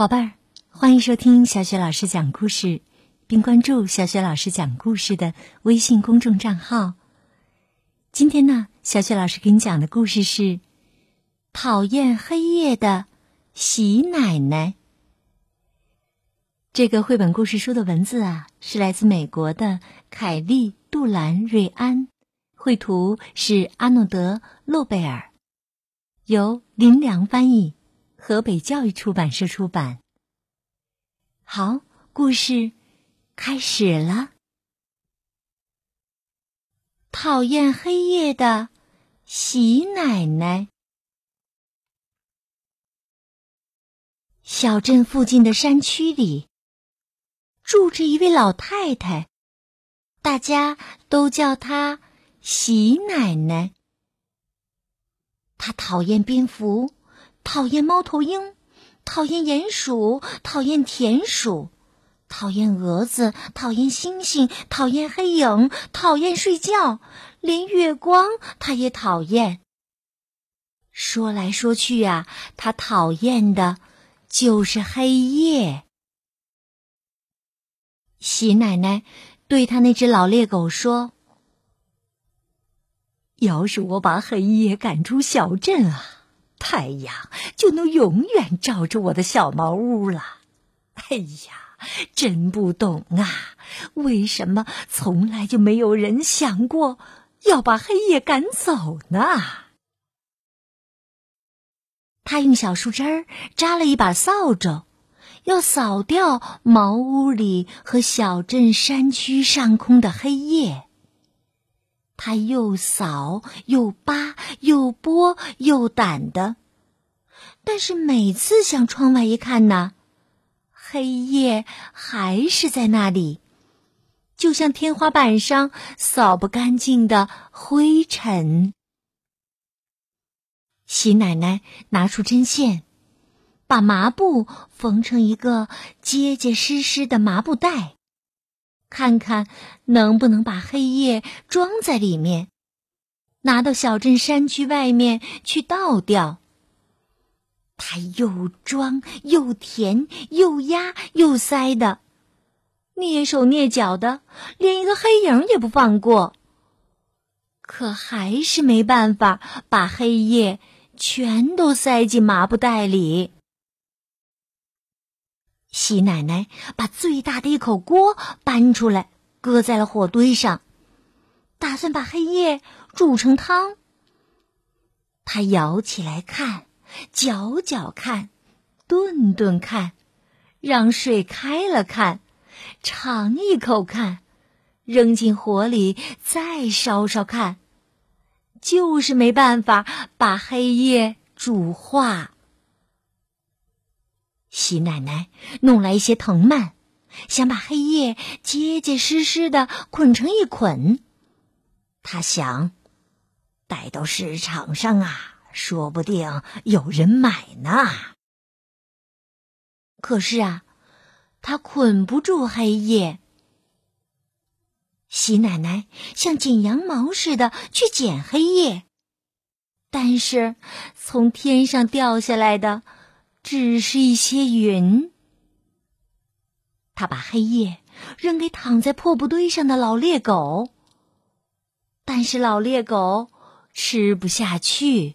宝贝儿，欢迎收听小雪老师讲故事，并关注小雪老师讲故事的微信公众账号。今天呢，小雪老师给你讲的故事是《讨厌黑夜的喜奶奶》。这个绘本故事书的文字啊，是来自美国的凯利·杜兰瑞安，绘图是阿诺德·洛贝尔，由林良翻译。河北教育出版社出版。好，故事开始了。讨厌黑夜的喜奶奶。小镇附近的山区里，住着一位老太太，大家都叫她喜奶奶。她讨厌蝙蝠。讨厌猫头鹰，讨厌鼹鼠，讨厌田鼠，讨厌蛾子，讨厌星星，讨厌黑影，讨厌睡觉，连月光他也讨厌。说来说去呀，他讨厌的就是黑夜。喜奶奶对他那只老猎狗说：“要是我把黑夜赶出小镇啊！”太阳就能永远照着我的小茅屋了。哎呀，真不懂啊！为什么从来就没有人想过要把黑夜赶走呢？他用小树枝儿扎了一把扫帚，要扫掉茅屋里和小镇山区上空的黑夜。他又扫又扒又拨又掸的，但是每次向窗外一看呢，黑夜还是在那里，就像天花板上扫不干净的灰尘。喜奶奶拿出针线，把麻布缝成一个结结实实的麻布袋。看看能不能把黑夜装在里面，拿到小镇山区外面去倒掉。他又装又填又压又塞的，蹑手蹑脚的，连一个黑影也不放过。可还是没办法把黑夜全都塞进麻布袋里。喜奶奶把最大的一口锅搬出来，搁在了火堆上，打算把黑夜煮成汤。他舀起来看，搅搅看，炖炖看，让水开了看，尝一口看，扔进火里再烧烧看，就是没办法把黑夜煮化。喜奶奶弄来一些藤蔓，想把黑夜结结实实的捆成一捆。他想，带到市场上啊，说不定有人买呢。可是啊，他捆不住黑夜。喜奶奶像剪羊毛似的去剪黑夜，但是从天上掉下来的。只是一些云。他把黑夜扔给躺在破布堆上的老猎狗，但是老猎狗吃不下去。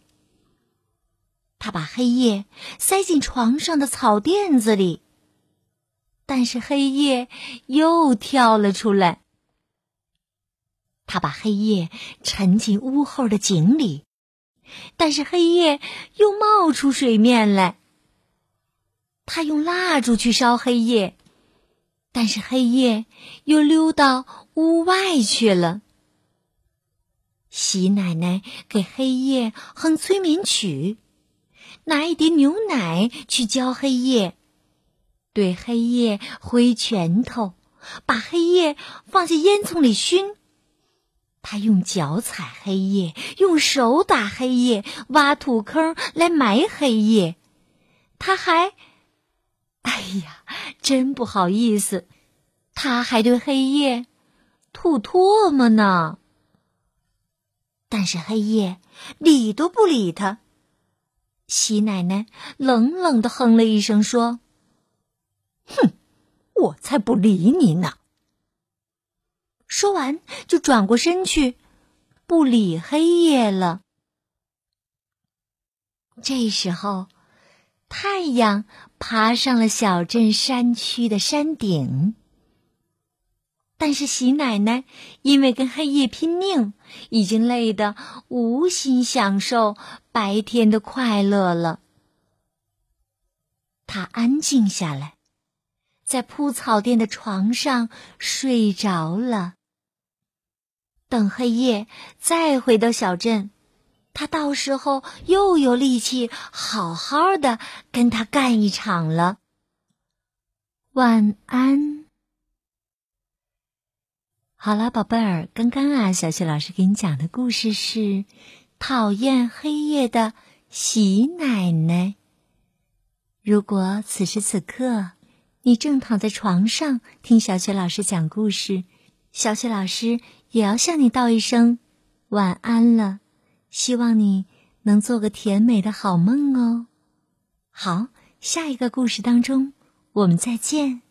他把黑夜塞进床上的草垫子里，但是黑夜又跳了出来。他把黑夜沉进屋后的井里，但是黑夜又冒出水面来。他用蜡烛去烧黑夜，但是黑夜又溜到屋外去了。喜奶奶给黑夜哼催眠曲，拿一碟牛奶去浇黑夜，对黑夜挥拳头，把黑夜放在烟囱里熏。他用脚踩黑夜，用手打黑夜，挖土坑来埋黑夜。他还。哎呀，真不好意思，他还对黑夜吐唾沫呢。但是黑夜理都不理他。喜奶奶冷冷的哼了一声，说：“哼，我才不理你呢！说完，就转过身去，不理黑夜了。这时候，太阳爬上了小镇山区的山顶。但是喜奶奶因为跟黑夜拼命，已经累得无心享受白天的快乐了。她安静下来，在铺草垫的床上睡着了。等黑夜再回到小镇，他到时候又有力气好好的跟他干一场了。晚安。好了，宝贝儿，刚刚啊，小雪老师给你讲的故事是讨厌黑夜的喜奶奶。如果此时此刻你正躺在床上听小雪老师讲故事，小雪老师也要向你道一声晚安了。希望你能做个甜美的好梦哦。好，下一个故事当中我们再见。